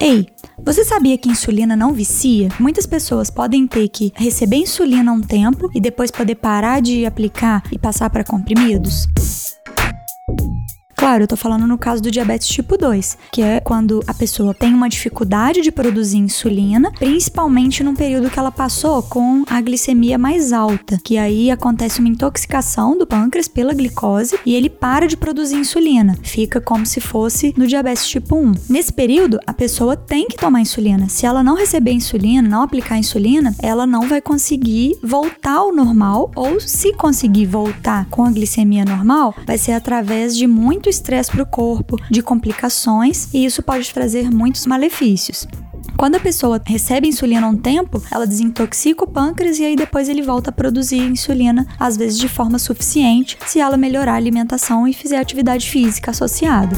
Ei, você sabia que insulina não vicia? Muitas pessoas podem ter que receber insulina um tempo e depois poder parar de aplicar e passar para comprimidos? Claro, eu tô falando no caso do diabetes tipo 2, que é quando a pessoa tem uma dificuldade de produzir insulina, principalmente num período que ela passou com a glicemia mais alta, que aí acontece uma intoxicação do pâncreas pela glicose e ele para de produzir insulina. Fica como se fosse no diabetes tipo 1. Nesse período, a pessoa tem que tomar insulina. Se ela não receber insulina, não aplicar insulina, ela não vai conseguir voltar ao normal ou se conseguir voltar com a glicemia normal, vai ser através de muito estresse para o corpo, de complicações, e isso pode trazer muitos malefícios. Quando a pessoa recebe insulina um tempo, ela desintoxica o pâncreas e aí depois ele volta a produzir insulina, às vezes de forma suficiente, se ela melhorar a alimentação e fizer atividade física associada.